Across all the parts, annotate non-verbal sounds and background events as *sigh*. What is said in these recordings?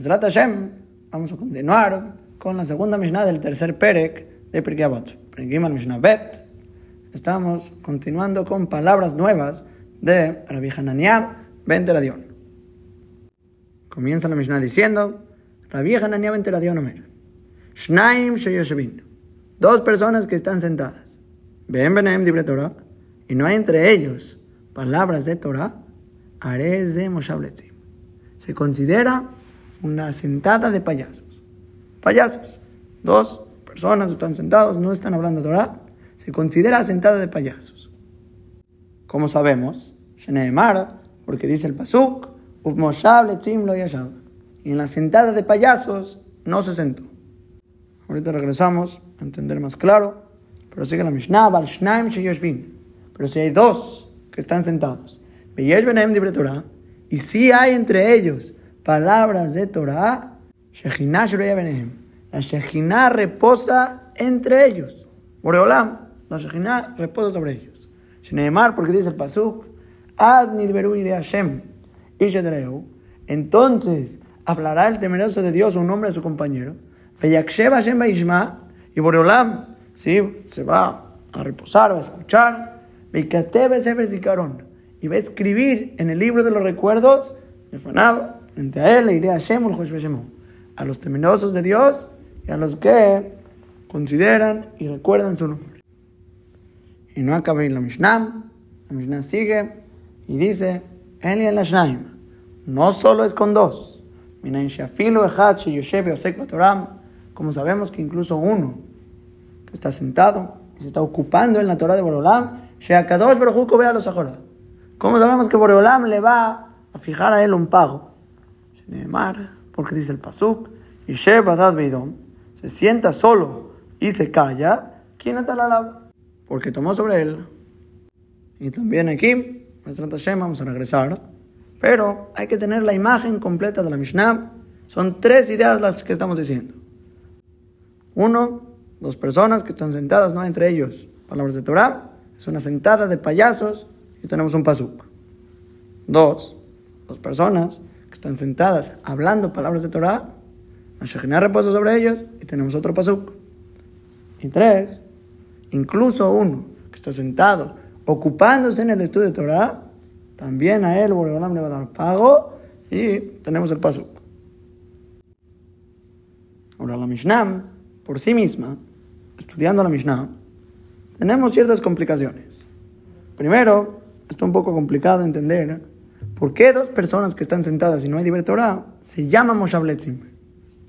Mesrat Hashem, vamos a continuar con la segunda Mishnah del tercer Perek de Pirkei Avot. Prigimal Mishnah Bet. Estamos continuando con palabras nuevas de Rabbi Hananiah ben Teradion. Comienza la Mishnah diciendo, Rabbi Hananiah ben Teradion Omer, Shnaim Shoyoshevin, dos personas que están sentadas. Ven Benem Dibre Torah, y no hay entre ellos palabras de Torah, Arez de. Se considera una sentada de payasos. Payasos. Dos personas están sentados, no están hablando Torah. Se considera sentada de payasos. Como sabemos, porque dice el Pasuk, Y en la sentada de payasos no se sentó. Ahorita regresamos a entender más claro. Pero sigue la Mishnah, Pero si hay dos que están sentados, y si hay entre ellos palabras de Torah, la Shekhinah reposa entre ellos. Boreolam, la Shekhinah reposa sobre ellos. Shneemar, porque dice el Pasuk, Az Hashem, entonces hablará el temeroso de Dios un nombre a su compañero. Hashem y Boreolam, sí, se va a reposar, va a escuchar. Y va a escribir en el libro de los recuerdos, frente a él le iré a Shemul a los temerosos de Dios y a los que consideran y recuerdan su nombre. Y no acaba en la Mishnah, la Mishnah sigue y dice, no solo es con dos, como sabemos que incluso uno que está sentado y se está ocupando en la Torah de Borolam, Sheakadosh Baruj vea los ¿Cómo sabemos que Boreolam le va a fijar a él un pago? Porque dice el Pasuk, y Shebadad Beidom, se sienta solo y se calla, ¿quién está la lava? Porque tomó sobre él. Y también aquí, vamos a regresar, pero hay que tener la imagen completa de la Mishnah. Son tres ideas las que estamos diciendo. Uno, dos personas que están sentadas, no entre ellos palabras de Torah, es una sentada de payasos y tenemos un pasuk. Dos, dos personas que están sentadas hablando palabras de Torah, la Shekhinah reposa sobre ellos y tenemos otro pasuk. Y tres, incluso uno que está sentado ocupándose en el estudio de Torah, también a él Boreolam le va a dar pago y tenemos el pasuk. Ahora la Mishnah, por sí misma, estudiando la Mishnah, tenemos ciertas complicaciones. Primero, está un poco complicado entender ¿Por qué dos personas que están sentadas y no hay Torah se llama Moshabletzim?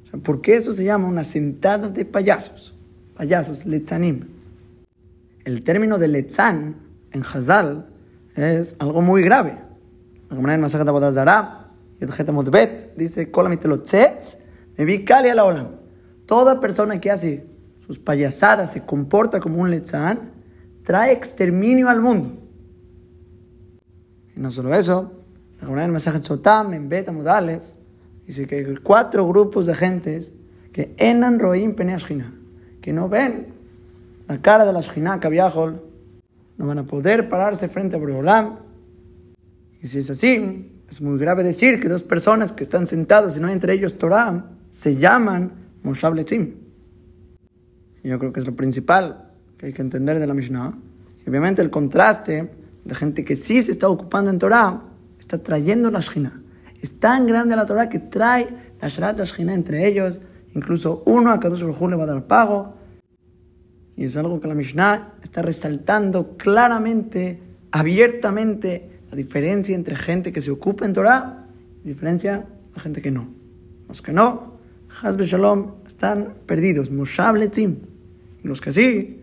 O sea, ¿Por qué eso se llama una sentada de payasos? Payasos, letzanim. El término de letzan en Hazal es algo muy grave. Dice. Toda persona que hace sus payasadas se comporta como un letzan, trae exterminio al mundo. Y no solo eso, la el mensaje Sotam en Beta Mudalev dice que hay cuatro grupos de gentes que enan roim peneashina, que no ven la cara de la shina viajol, no van a poder pararse frente a Boreolam. Y si es así, es muy grave decir que dos personas que están sentados y no hay entre ellos Torah se llaman Moshabletzim. Yo creo que es lo principal que hay que entender de la Mishnah. Y obviamente el contraste de gente que sí se está ocupando en Torah está trayendo la Shina. Es tan grande la Torah que trae la Sharat Shina entre ellos. Incluso uno a Kadosh Baruj le va a dar pago. Y es algo que la Mishnah está resaltando claramente, abiertamente, la diferencia entre gente que se ocupa en Torah y diferencia la gente que no. Los que no, Hazbe Shalom, están perdidos. Moshav Letzim. Los que sí,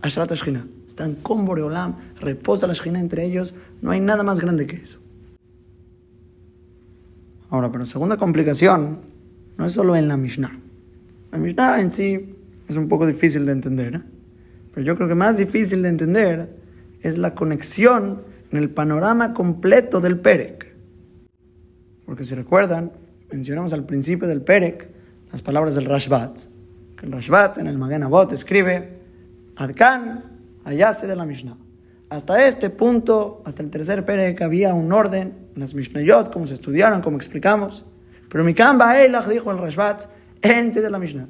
Ashrat Shina. Están con Boreolam, reposa la Shina entre ellos. No hay nada más grande que eso. Ahora, pero segunda complicación no es solo en la Mishnah. La Mishnah en sí es un poco difícil de entender, ¿eh? pero yo creo que más difícil de entender es la conexión en el panorama completo del Perek. Porque si recuerdan, mencionamos al principio del Perek las palabras del Rashbat, que el Rashbat en el Magen Avot escribe Adkan, se de la Mishnah. Hasta este punto, hasta el tercer Perek, había un orden en las Mishnayot, como se estudiaron, como explicamos. Pero mi Kamba Eilach dijo el Rashbat, ente de la Mishnah.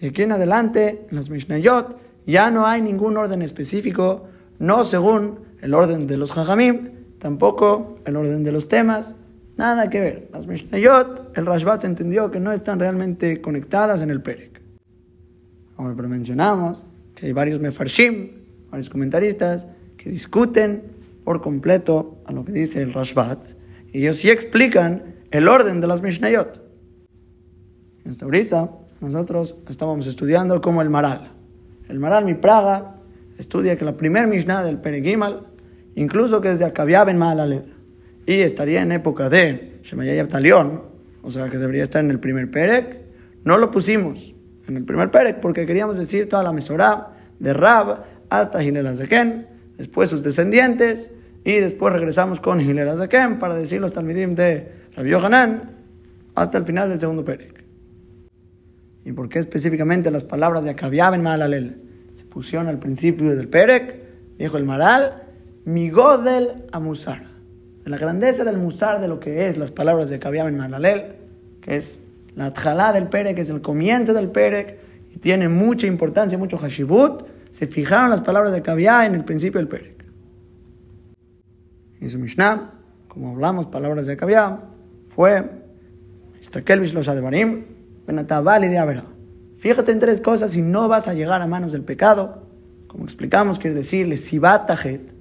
De aquí en adelante, en las Mishnayot, ya no hay ningún orden específico, no según el orden de los Jajamim, tampoco el orden de los temas, nada que ver. Las Mishnayot, el Rashbat entendió que no están realmente conectadas en el Perek. Ahora, pero mencionamos que hay varios Mefarshim, varios comentaristas, que discuten por completo a lo que dice el Rashbat, ellos sí explican el orden de las Mishnayot. Hasta ahorita, nosotros estábamos estudiando como el Maral. El Maral Mi Praga estudia que la primer Mishnah del Peregimal, incluso que es de Akabiab en Mahalalev, y estaría en época de Shemayayab Talión, o sea que debería estar en el primer Perek, no lo pusimos en el primer Perek porque queríamos decir toda la Mesorá de Rab hasta Zeken, después sus descendientes, y después regresamos con Hilel Zeken para decir los Talmidim de Rabbi Yohanan hasta el final del segundo Perek. ¿Y por qué específicamente las palabras de Akabiab en Mahalalel se pusieron al principio del Perek? Dijo el Maral, Migodel Amusar. De la grandeza del Musar de lo que es las palabras de Akabiab en Mahalalel, que es la Tjalá del Perek, que es el comienzo del Perek, y tiene mucha importancia, mucho hashibut, se fijaron las palabras de Akabiab en el principio del Perek. Y su Mishnah, como hablamos, palabras de Akabiab, fue, Bishlosh Adebarim, de Fíjate en tres cosas y no vas a llegar a manos del pecado. Como explicamos, quiere decir, sibatajet,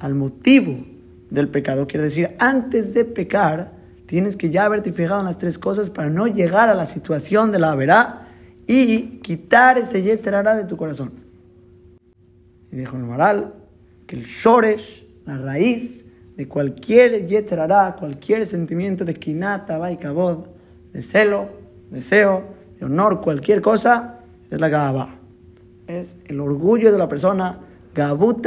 al motivo del pecado. Quiere decir, antes de pecar, tienes que ya haberte fijado en las tres cosas para no llegar a la situación de la verá y quitar ese yeterara de tu corazón. Y dijo el moral que el shoresh, la raíz de cualquier yeterara, cualquier sentimiento de kinata, y kabod, de celo, deseo, de honor, cualquier cosa, es la gaba. Es el orgullo de la persona, gabut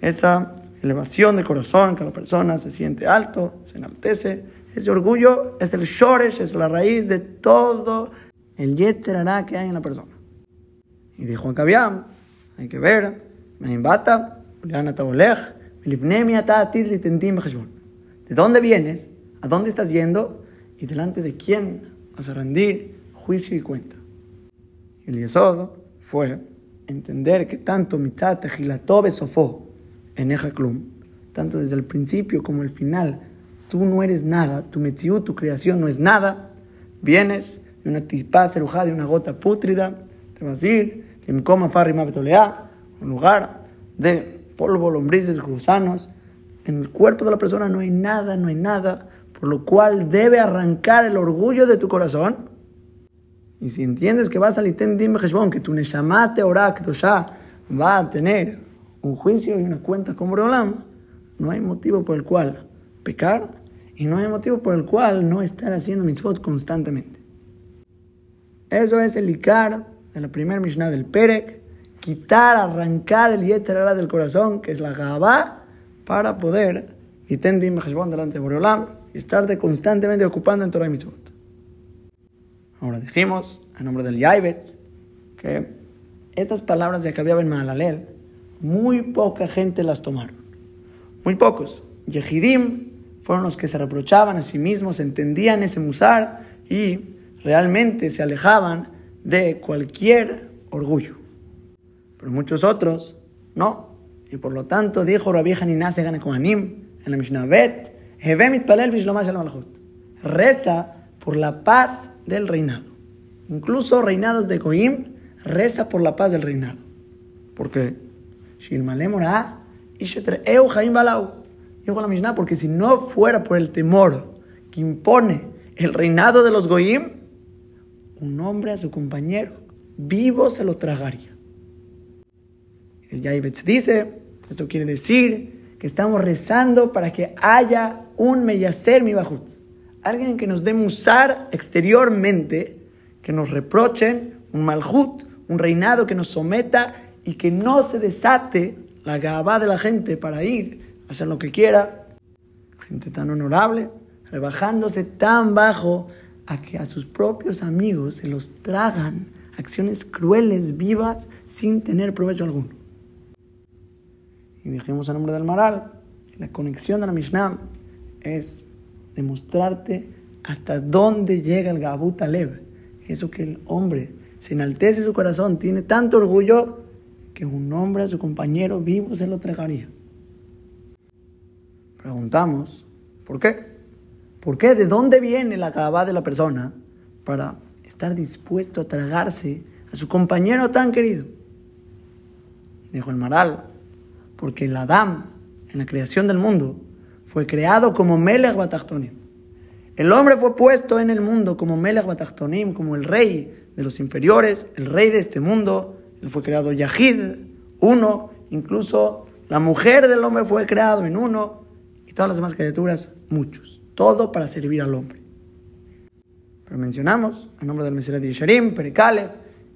esa elevación de corazón que la persona se siente alto, se enaltece. Ese orgullo es el shoresh, es la raíz de todo el yeterara que hay en la persona. Y dijo a hay que ver, ¿de dónde vienes? ¿A dónde estás yendo? ¿Y delante de quién vas a rendir juicio y cuenta. El Yesod fue entender que tanto mitzat Gilatove Sofó en Ejaklum, tanto desde el principio como el final, tú no eres nada, tu metziú, tu creación no es nada, vienes de una tipa cerujada, de una gota pútrida, te vas a ir, un lugar de polvo, lombrices, gusanos. En el cuerpo de la persona no hay nada, no hay nada por lo cual debe arrancar el orgullo de tu corazón. Y si entiendes que vas al Iten Dim que tu Neshamate Orak va a tener un juicio y una cuenta con Boreolam, no hay motivo por el cual pecar y no hay motivo por el cual no estar haciendo mitzvot constantemente. Eso es el Ikar de la primera Mishnah del Perek, quitar, arrancar el Yeterara del corazón, que es la Gabá, para poder Iten Dim delante de Boreolam y estarte constantemente ocupando en Torah y Mitzvot. Ahora dijimos, a nombre del Yaibet, que estas palabras de Akabiab en Mahalalel, muy poca gente las tomaron. Muy pocos. Yehidim fueron los que se reprochaban a sí mismos, entendían ese musar y realmente se alejaban de cualquier orgullo. Pero muchos otros no. Y por lo tanto dijo Rabbi Hanina gana con Anim en la Mishnah Bet, Reza por la paz del reinado. Incluso reinados de Goim, reza por la paz del reinado. Porque Dijo la Mishnah, porque si no fuera por el temor que impone el reinado de los Goim, un hombre a su compañero vivo se lo tragaría. El dice, esto quiere decir que estamos rezando para que haya un meyaser mi bajut. Alguien que nos dé musar exteriormente, que nos reprochen, un malhut, un reinado que nos someta y que no se desate la gabá de la gente para ir a hacer lo que quiera. Gente tan honorable, rebajándose tan bajo a que a sus propios amigos se los tragan acciones crueles, vivas, sin tener provecho alguno. Y dijimos a nombre del Maral, la conexión de la Mishnah es demostrarte hasta dónde llega el Gabut. Eso que el hombre se enaltece su corazón, tiene tanto orgullo que un hombre a su compañero vivo se lo tragaría. Preguntamos, ¿por qué? ¿Por qué? ¿De dónde viene la Gabá de la persona para estar dispuesto a tragarse a su compañero tan querido? Dijo el Maral, porque el Adán, en la creación del mundo, fue creado como Melech Batachtonim. El hombre fue puesto en el mundo como Melech Batachtonim, como el rey de los inferiores, el rey de este mundo. Él fue creado Yahid, uno, incluso la mujer del hombre fue creado en uno, y todas las demás criaturas, muchos. Todo para servir al hombre. Pero mencionamos, en nombre del de Yesharim, Perekalev,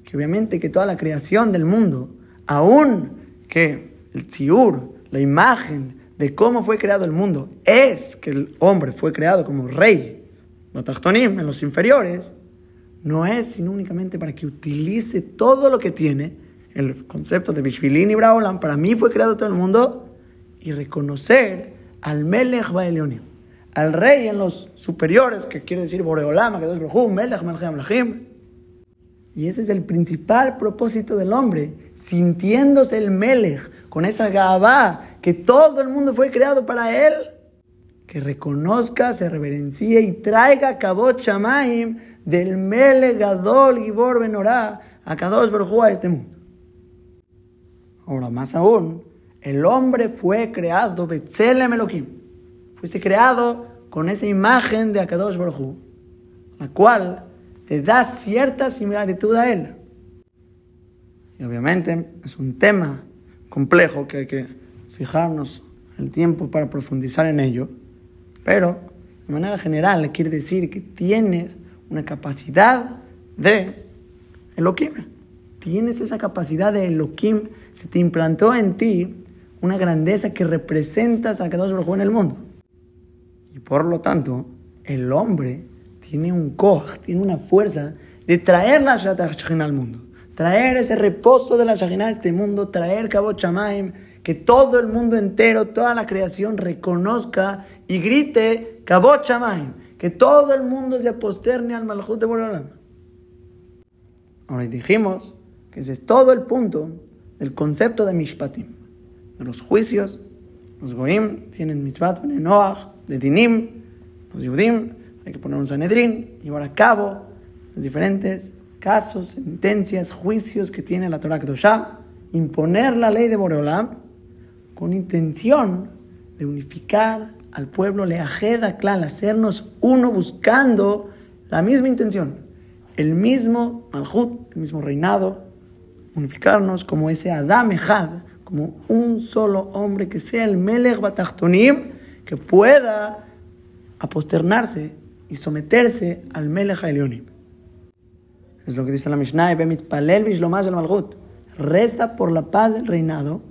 que obviamente que toda la creación del mundo, aún que el tziur, la imagen de cómo fue creado el mundo es que el hombre fue creado como rey, en los inferiores, no es sino únicamente para que utilice todo lo que tiene, el concepto de Bishvilin y Braolam, para mí fue creado todo el mundo, y reconocer al Melech Baelionim, al rey en los superiores, que quiere decir Boreolam, que es Melech Melech Y ese es el principal propósito del hombre, sintiéndose el Melech, con esa Gabá que todo el mundo fue creado para él, que reconozca, se reverencie y traiga Kabot Shamaim del Mele Gadol Gibor Benorá a Kadosh Baruj a este mundo. Ahora, más aún, el hombre fue creado, Betzelem Elohim, fuiste creado con esa imagen de Akadosh Baruj la cual te da cierta similitud a él. Y obviamente es un tema complejo que hay que fijarnos el tiempo para profundizar en ello, pero de manera general quiere decir que tienes una capacidad de Elohim. Tienes esa capacidad de Elohim, se te implantó en ti una grandeza que representas a Kadosh Baruj en el mundo. Y por lo tanto, el hombre tiene un koch, tiene una fuerza de traer la Shatach al mundo, traer ese reposo de la Shekhinah a este mundo, traer Kabot Shamaim, que todo el mundo entero, toda la creación reconozca y grite Kabot que todo el mundo se aposterne al Malhut de Borolam. Ahora dijimos que ese es todo el punto del concepto de Mishpatim, de los juicios. Los Goim tienen Mishpat Noach, de Dinim, los Yudim, hay que poner un Sanedrín, llevar a cabo los diferentes casos, sentencias, juicios que tiene la Torah Kedoshah, imponer la ley de Boreolam con intención de unificar al pueblo, le ajeda, claro, hacernos uno buscando la misma intención, el mismo Malhut, el mismo reinado, unificarnos como ese Adam Ejad, como un solo hombre que sea el Melech Batachtonim, que pueda aposternarse y someterse al Melech Elionim. Es lo que dice la Mishnah, Palel el Malhut, reza por la paz del reinado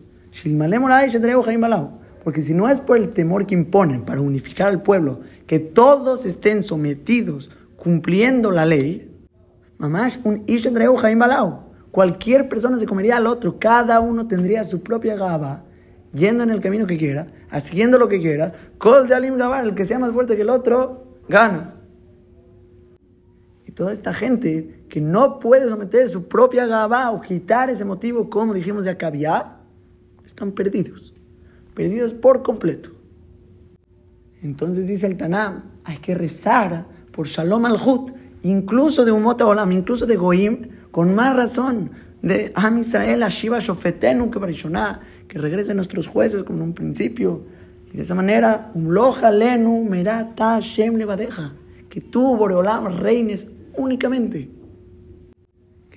porque si no es por el temor que imponen para unificar al pueblo, que todos estén sometidos cumpliendo la ley, mamash un Cualquier persona se comería al otro, cada uno tendría su propia gaba, yendo en el camino que quiera, haciendo lo que quiera. Kol de Alim Gabar, el que sea más fuerte que el otro, gana. Y toda esta gente que no puede someter su propia gaba o quitar ese motivo, como dijimos de Acabiá, están perdidos, perdidos por completo. Entonces dice el Tanam, hay que rezar por Shalom al-Hut, incluso de Umot Olam, incluso de Goim, con más razón de Am Israel, Ashiva Shofetenu, que que regresen nuestros jueces como en un principio. Y de esa manera, Umloja Lenu, Merata Shem Levadeja, que tú, Boreolam, reines únicamente.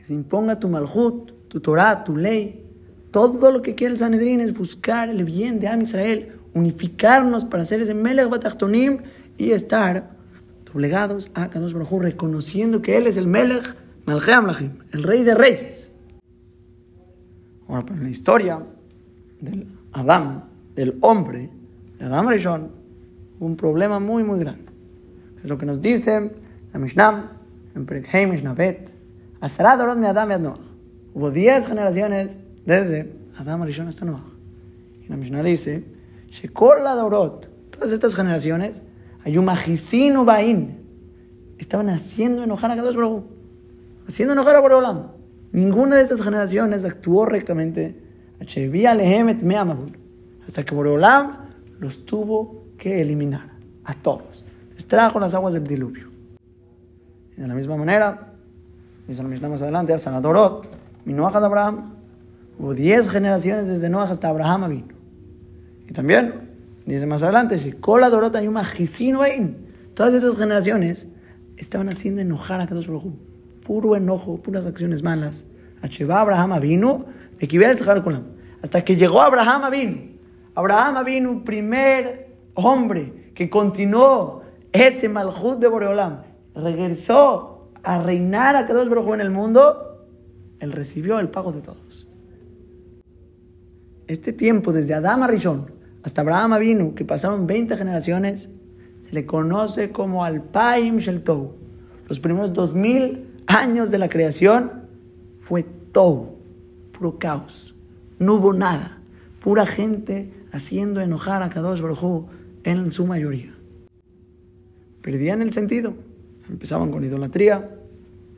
Que se imponga tu Malhut, tu Torah, tu ley, todo lo que quiere el Sanedrín es buscar el bien de Am Israel, unificarnos para hacer ese Melech Batachtonim y estar doblegados a Kadosh Baruj reconociendo que Él es el Melech Malcheam Lachim, el Rey de Reyes. Ahora, pero en la historia del Adam, del hombre, de Adam Rishon, un problema muy, muy grande. Es lo que nos dice la Mishnah, en Perek Mishnah Mi Adam Hubo 10 generaciones desde Adam Arishon hasta Noah. Y la Mishnah dice, la Dorot, todas estas generaciones, hay un majicino bain, estaban haciendo enojar a Kadosh Baruj haciendo enojar a Boreolam. Ninguna de estas generaciones actuó rectamente. Hasta que Boreolam los tuvo que eliminar a todos. Les trajo las aguas del diluvio. Y de la misma manera, dice la Mishnah más adelante, hasta la Dorot, mi Noah de Abraham, hubo 10 generaciones desde Noah hasta Abraham vino. Y también, dice más adelante, si Kola Dorot hay un Todas esas generaciones estaban haciendo enojar a Kadosh Baruj Puro enojo, puras acciones malas. Acheva Abraham vino, hasta que llegó Abraham vino. Abraham vino, primer hombre que continuó ese malhut de Boreolam, regresó a reinar a Kadosh Baruj en el mundo, él recibió el pago de todos. Este tiempo, desde Adama Rishon hasta Abraham vino, que pasaron 20 generaciones, le conoce como Alpaim Sheltou. Los primeros dos mil años de la creación fue todo, puro caos. No hubo nada, pura gente haciendo enojar a Kadosh Baruj en su mayoría. Perdían el sentido. Empezaban con idolatría,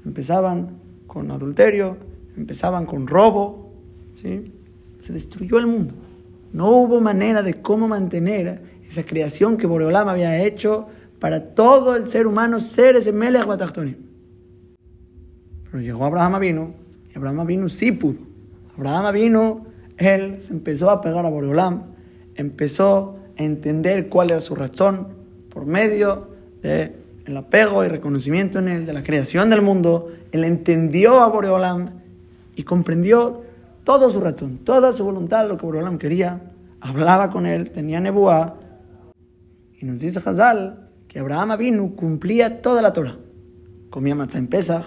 empezaban con adulterio, empezaban con robo. ¿sí? Se destruyó el mundo. No hubo manera de cómo mantener esa creación que Boreolam había hecho para todo el ser humano ser ese Melech. Pero llegó Abraham vino y Abraham vino sí pudo. Abraham vino, él se empezó a pegar a Boreolam, empezó a entender cuál era su razón por medio del el apego y reconocimiento en él de la creación del mundo. Él entendió a Boreolam y comprendió toda su razón, toda su voluntad, lo que Boreolam quería. Hablaba con él, tenía nebuá y nos dice Hazal que Abraham Avinu cumplía toda la Torah. Comía matzah en Pesach,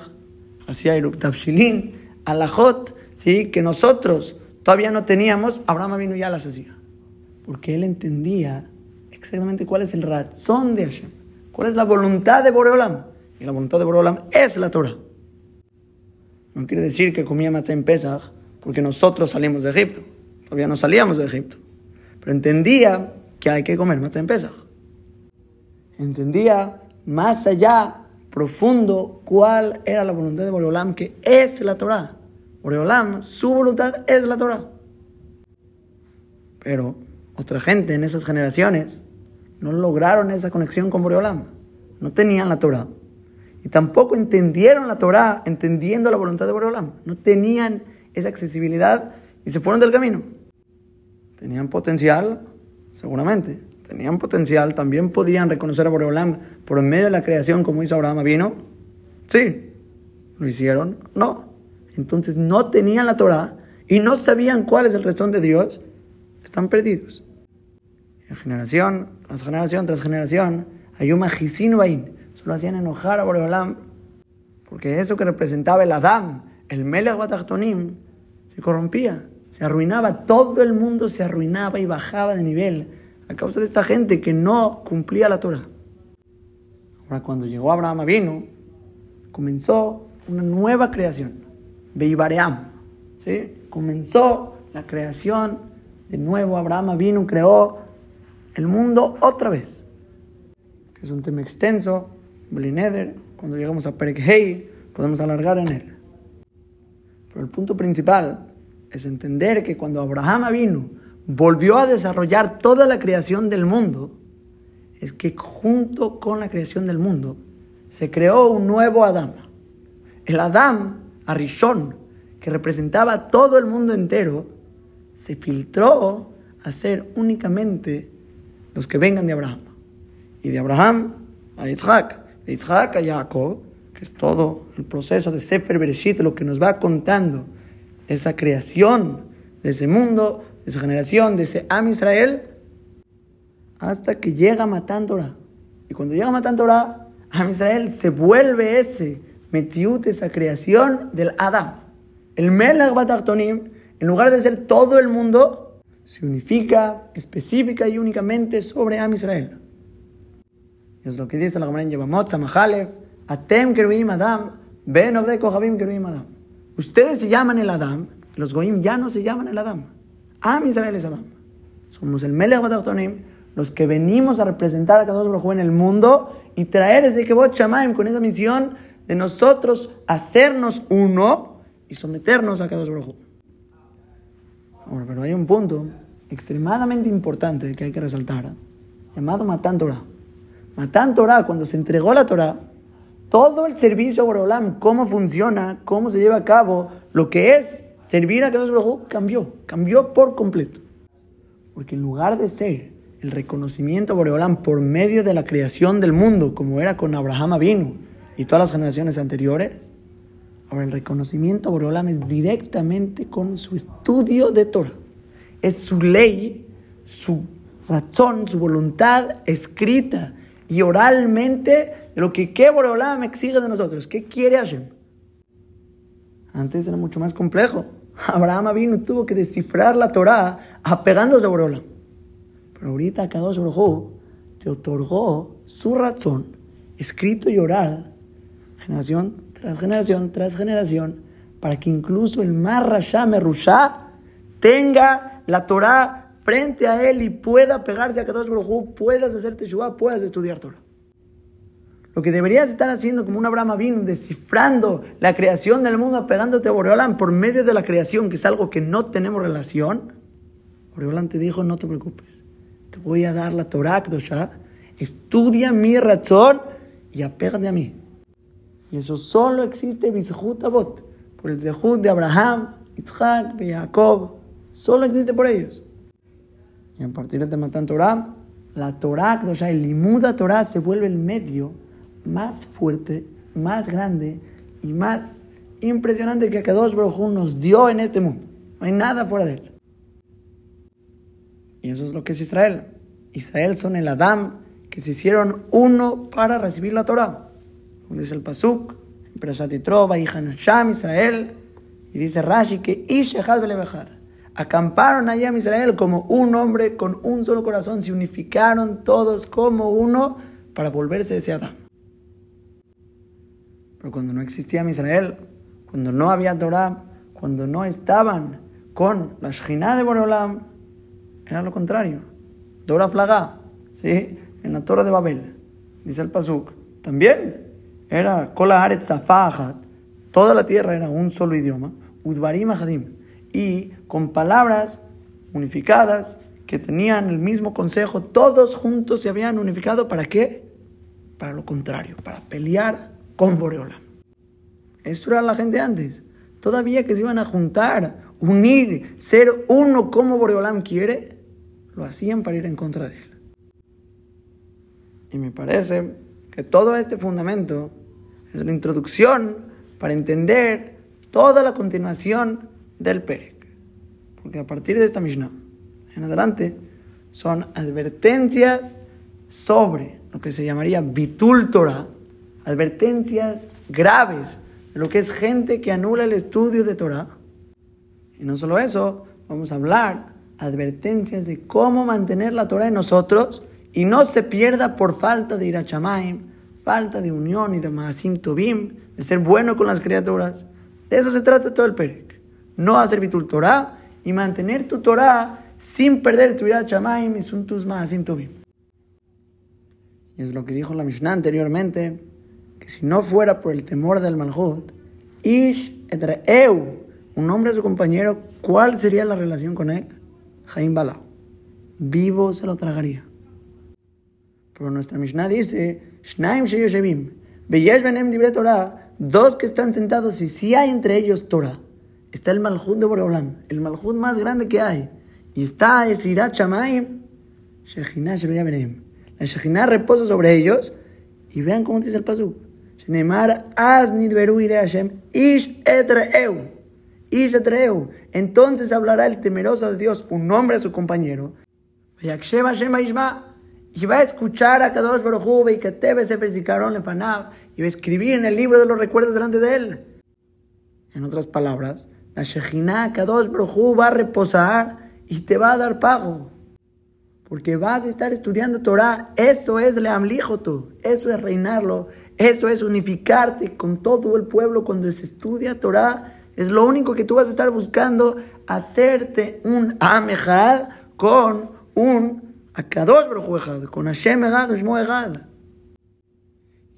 hacía Shilin, alajot, ¿sí? que nosotros todavía no teníamos, Abraham Avinu ya las hacía. Porque él entendía exactamente cuál es el razón de Hashem, cuál es la voluntad de Boreolam. Y la voluntad de Boreolam es la Torah. No quiere decir que comía matzah en Pesach porque nosotros salimos de Egipto. Todavía no salíamos de Egipto. Pero entendía que hay que comer matzah en Pesach entendía más allá, profundo, cuál era la voluntad de Boreolam, que es la Torah. Boreolam, su voluntad es la Torah. Pero otra gente en esas generaciones no lograron esa conexión con Boreolam. No tenían la Torah. Y tampoco entendieron la Torah entendiendo la voluntad de Boreolam. No tenían esa accesibilidad y se fueron del camino. Tenían potencial, seguramente, tenían potencial, también podían reconocer a Boreolam por medio de la creación como hizo Abraham vino. Sí, lo hicieron, no. Entonces no tenían la Torah y no sabían cuál es el restón de Dios, están perdidos. En generación tras generación tras generación, hay un Bain, solo hacían enojar a Boreolam, porque eso que representaba el Adam, el Melech Batachtonim, se corrompía, se arruinaba, todo el mundo se arruinaba y bajaba de nivel a causa de esta gente que no cumplía la Torah. Ahora, cuando llegó Abraham vino, comenzó una nueva creación, Beibaream. ¿sí? Comenzó la creación de nuevo. Abraham vino, creó el mundo otra vez. Que es un tema extenso, Blineder. Cuando llegamos a Perek podemos alargar en él. Pero el punto principal es entender que cuando Abraham vino, volvió a desarrollar toda la creación del mundo, es que junto con la creación del mundo se creó un nuevo Adán. El Adán, Arishon, que representaba todo el mundo entero, se filtró a ser únicamente los que vengan de Abraham. Y de Abraham a Isaac, de Isaac a Jacob, que es todo el proceso de Sefer Bereshit, lo que nos va contando esa creación de ese mundo, de esa generación, de ese Am Israel, hasta que llega Matan Torah. Y cuando llega Matan Torah, Am Israel se vuelve ese Metiut, esa creación del Adam. El Melach Batachtonim, en lugar de ser todo el mundo, se unifica específica y únicamente sobre Am Israel. Es lo que dice la Gemara en Yevamot, Samachalev, Atem Keruim Adam, Ben Obde Kohabim Keruim Adam. Ustedes se llaman el Adam, los Goim ya no se llaman el Adam. Am Israel es Adam. Somos el Melech Batachtonim, los que venimos a representar a Kadosh Baruj en el mundo y traer ese Kebot Shamaim con esa misión de nosotros hacernos uno y someternos a Kadosh Baruj Ahora, pero hay un punto extremadamente importante que hay que resaltar, llamado Matan Torah. Matan Torah, cuando se entregó la Torah, todo el servicio a Borolam, cómo funciona, cómo se lleva a cabo, lo que es servir a Kadosh Baruj cambió, cambió por completo. Porque en lugar de ser el reconocimiento a Boreolam por medio de la creación del mundo, como era con Abraham Avinu y todas las generaciones anteriores, ahora el reconocimiento a Boreolam es directamente con su estudio de Torah. Es su ley, su razón, su voluntad escrita y oralmente de lo que ¿qué Boreolam exige de nosotros. ¿Qué quiere Hashem? Antes era mucho más complejo. *laughs* Abraham vino tuvo que descifrar la Torah apegándose a Boreolam. Pero ahorita Kadosh Baruj te otorgó su razón, escrito y oral, generación tras generación tras generación, para que incluso el más Rasha Merusha tenga la Torah frente a él y pueda pegarse a Kadosh Baruj puedas hacer Teshuvah, puedas estudiar Torah. Lo que deberías estar haciendo como un Abraham vino, descifrando la creación del mundo, pegándote a Boreolam por medio de la creación, que es algo que no tenemos relación. Boreolam te dijo, no te preocupes, te voy a dar la Torah Kdosha, estudia mi razón y apégate a mí. Y eso solo existe Bizhut Abot, por el Zehut de Abraham, Isaac y Jacob. Solo existe por ellos. Y a partir de Matan Torah, la Torah el Limuda Torah se vuelve el medio más fuerte, más grande y más impresionante que Akadosh Baruj nos dio en este mundo. No hay nada fuera de él. Y eso es lo que es Israel. Israel son el Adam que se hicieron uno para recibir la Torah. Dice el Pasuk, en Perashat Yitrova, Sham, Israel, y dice Rashi que Ishehad Belebechad. Acamparon allá en Israel como un hombre con un solo corazón, se unificaron todos como uno para volverse ese Adam. Pero cuando no existía Israel, cuando no había Torah, cuando no estaban con la Shekhinah de Boreolam, era lo contrario. Dora Flagá, ¿sí? En la Torah de Babel, dice el Pasuk, también era toda la tierra era un solo idioma, Udbarim Ahadim, y con palabras unificadas que tenían el mismo consejo, todos juntos se habían unificado, ¿para qué? Para lo contrario, para pelear con Boreolam. Eso era la gente antes. Todavía que se iban a juntar, unir, ser uno como Boreolam quiere, lo hacían para ir en contra de él. Y me parece que todo este fundamento es la introducción para entender toda la continuación del Perek. Porque a partir de esta Mishnah en adelante son advertencias sobre lo que se llamaría Bitul Torah, advertencias graves de lo que es gente que anula el estudio de Torah. Y no solo eso, vamos a hablar advertencias de cómo mantener la Torah en nosotros y no se pierda por falta de ir a falta de unión y de Maasim Tobim, de ser bueno con las criaturas. De eso se trata todo el Perek. No hacer bitul Torah y mantener tu Torah sin perder tu ira Chamaim y sun tus Maasim Tobim. Y es lo que dijo la Mishnah anteriormente que si no fuera por el temor del Malhut, Ish eu, un hombre a su compañero, ¿cuál sería la relación con él? Jaim Balao. Vivo se lo tragaría. Pero nuestra Mishnah dice, Shnaim Sheyoshevim, Beyesh Benem Dibre Torah, dos que están sentados y si hay entre ellos Torah. Está el Malhut de Boreolam, el Malhut más grande que hay. Y está Esirat Shamaim, Shechinah Benem. La Shechinah reposa sobre ellos. Y vean cómo dice el Pasuk. Neymar, Hashem, Ish etreu. Ish etreu. Entonces hablará el temeroso de Dios, un nombre a su compañero. Y va a escuchar a Kadosh Baruj y que se fanav y va a escribir en el libro de los recuerdos delante de él. En otras palabras, la Shekhinah Kadosh va a reposar y te va a dar pago. Porque vas a estar estudiando Torah. Eso es Leamlijotu. Eso es reinarlo. Eso es unificarte con todo el pueblo cuando se estudia Torah. Es lo único que tú vas a estar buscando, hacerte un Amejad con un Akadosh con Hashem Ejad,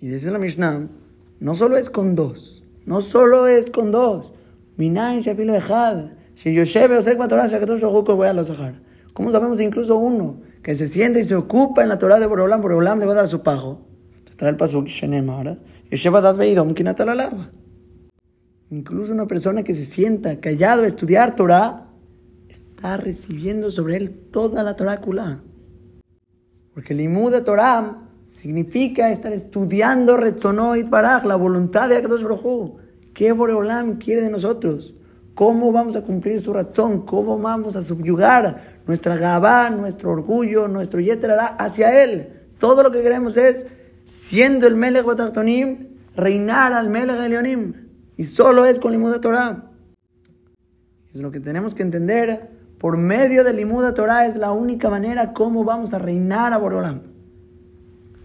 Y dice la Mishnah, no solo es con dos, no solo es con dos. Minayin shafilo echad, sheyoshebe osek batorah shakatosh baruch voy a los ¿Cómo sabemos incluso uno que se siente y se ocupa en la Torah de Boreolam, Boreolam le va a dar su pajo? Trae el pasuk Shenemar, Yesheba dad veidom lava. Incluso una persona que se sienta callado a estudiar Torah, está recibiendo sobre él toda la Torah. Porque el imud de Torah significa estar estudiando Retzonoit Baraj, la voluntad de Akadosh Baruj ¿Qué Boreolam quiere de nosotros? ¿Cómo vamos a cumplir su razón? ¿Cómo vamos a subyugar nuestra gabá, nuestro orgullo, nuestro yeterara hacia Él? Todo lo que queremos es, siendo el Melech Batachtonim, reinar al Melech Elionim. Y solo es con Limud Torah. Es lo que tenemos que entender. Por medio del Limud Torah es la única manera como vamos a reinar a Boreolam.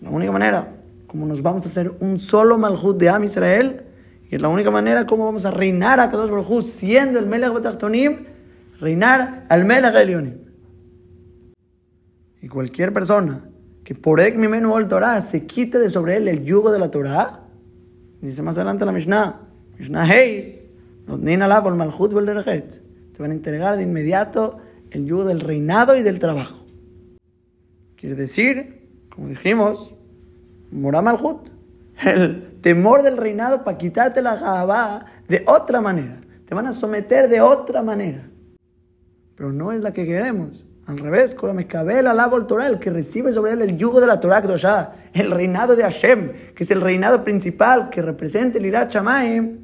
La única manera como nos vamos a hacer un solo Malhut de Am Israel y es la única manera como vamos a reinar a Kadosh Baruj siendo el Melech Batachtonim, reinar al Melech Elionim. Y cualquier persona que por Ek Mimenu el Torah se quite de sobre él el yugo de la Torah, dice más adelante la Mishnah, Mishnah Hey, Malchut te van a entregar de inmediato el yugo del reinado y del trabajo. Quiere decir, como dijimos, Morá Malchut, el temor del reinado para quitarte la jabá de otra manera. Te van a someter de otra manera. Pero no es la que queremos. Al revés, con la alaba el Torah, el que recibe sobre él el yugo de la Torah el reinado de Hashem, que es el reinado principal que representa el Irat Shamaim.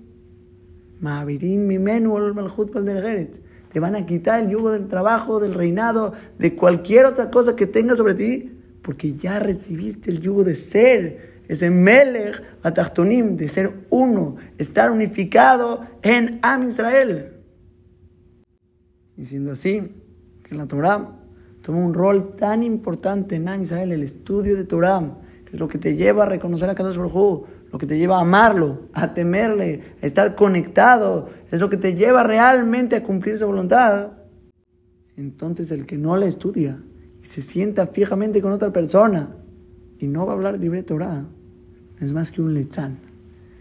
Te van a quitar el yugo del trabajo, del reinado, de cualquier otra cosa que tenga sobre ti, porque ya recibiste el yugo de ser ese Melech Atachtonim, de ser uno, estar unificado en Am Israel. Y siendo así, que la Torah toma un rol tan importante en Am Israel, el estudio de Torah, que es lo que te lleva a reconocer a Kadosh Baruj lo que te lleva a amarlo, a temerle, a estar conectado, es lo que te lleva realmente a cumplir su voluntad. Entonces el que no la estudia y se sienta fijamente con otra persona y no va a hablar de Torah, es más que un letzán,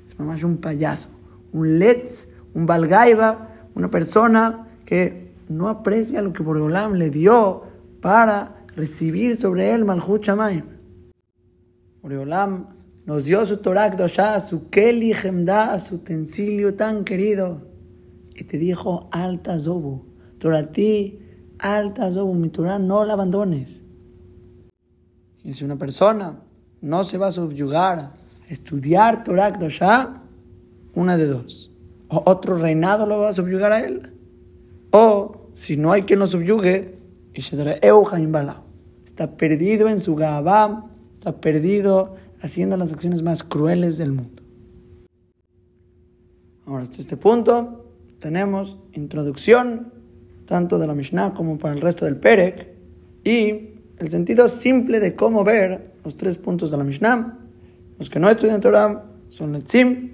es más un payaso, un letz, un balgaiba, una persona que no aprecia lo que Boreolam le dio para recibir sobre él Malchut Shamayim. Boreolam nos dio su Torah Kdoshá, su Keli Gemda, su utensilio tan querido. Y te dijo, alta Zobu, Torah ti, alta Zobu, mi Torah no la abandones. Y si una persona no se va a subyugar estudiar Torah Kdoshá, una de dos. O otro reinado lo va a subyugar a él. O, si no hay quien lo subyugue, está perdido en su Gabá, está perdido haciendo las acciones más crueles del mundo. Ahora, hasta este punto, tenemos introducción tanto de la Mishnah como para el resto del Perek y el sentido simple de cómo ver los tres puntos de la Mishnah los que no estudian Torah son Letzim.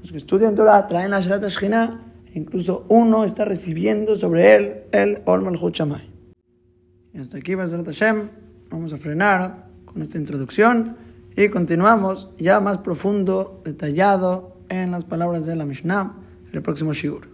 Los que estudian Torah traen la Sharat Shechina. E incluso uno está recibiendo sobre él el Olmal Huchamay. Y hasta aquí, Bazarat Hashem. Vamos a frenar con esta introducción y continuamos ya más profundo, detallado en las palabras de la Mishnah el próximo Shiur.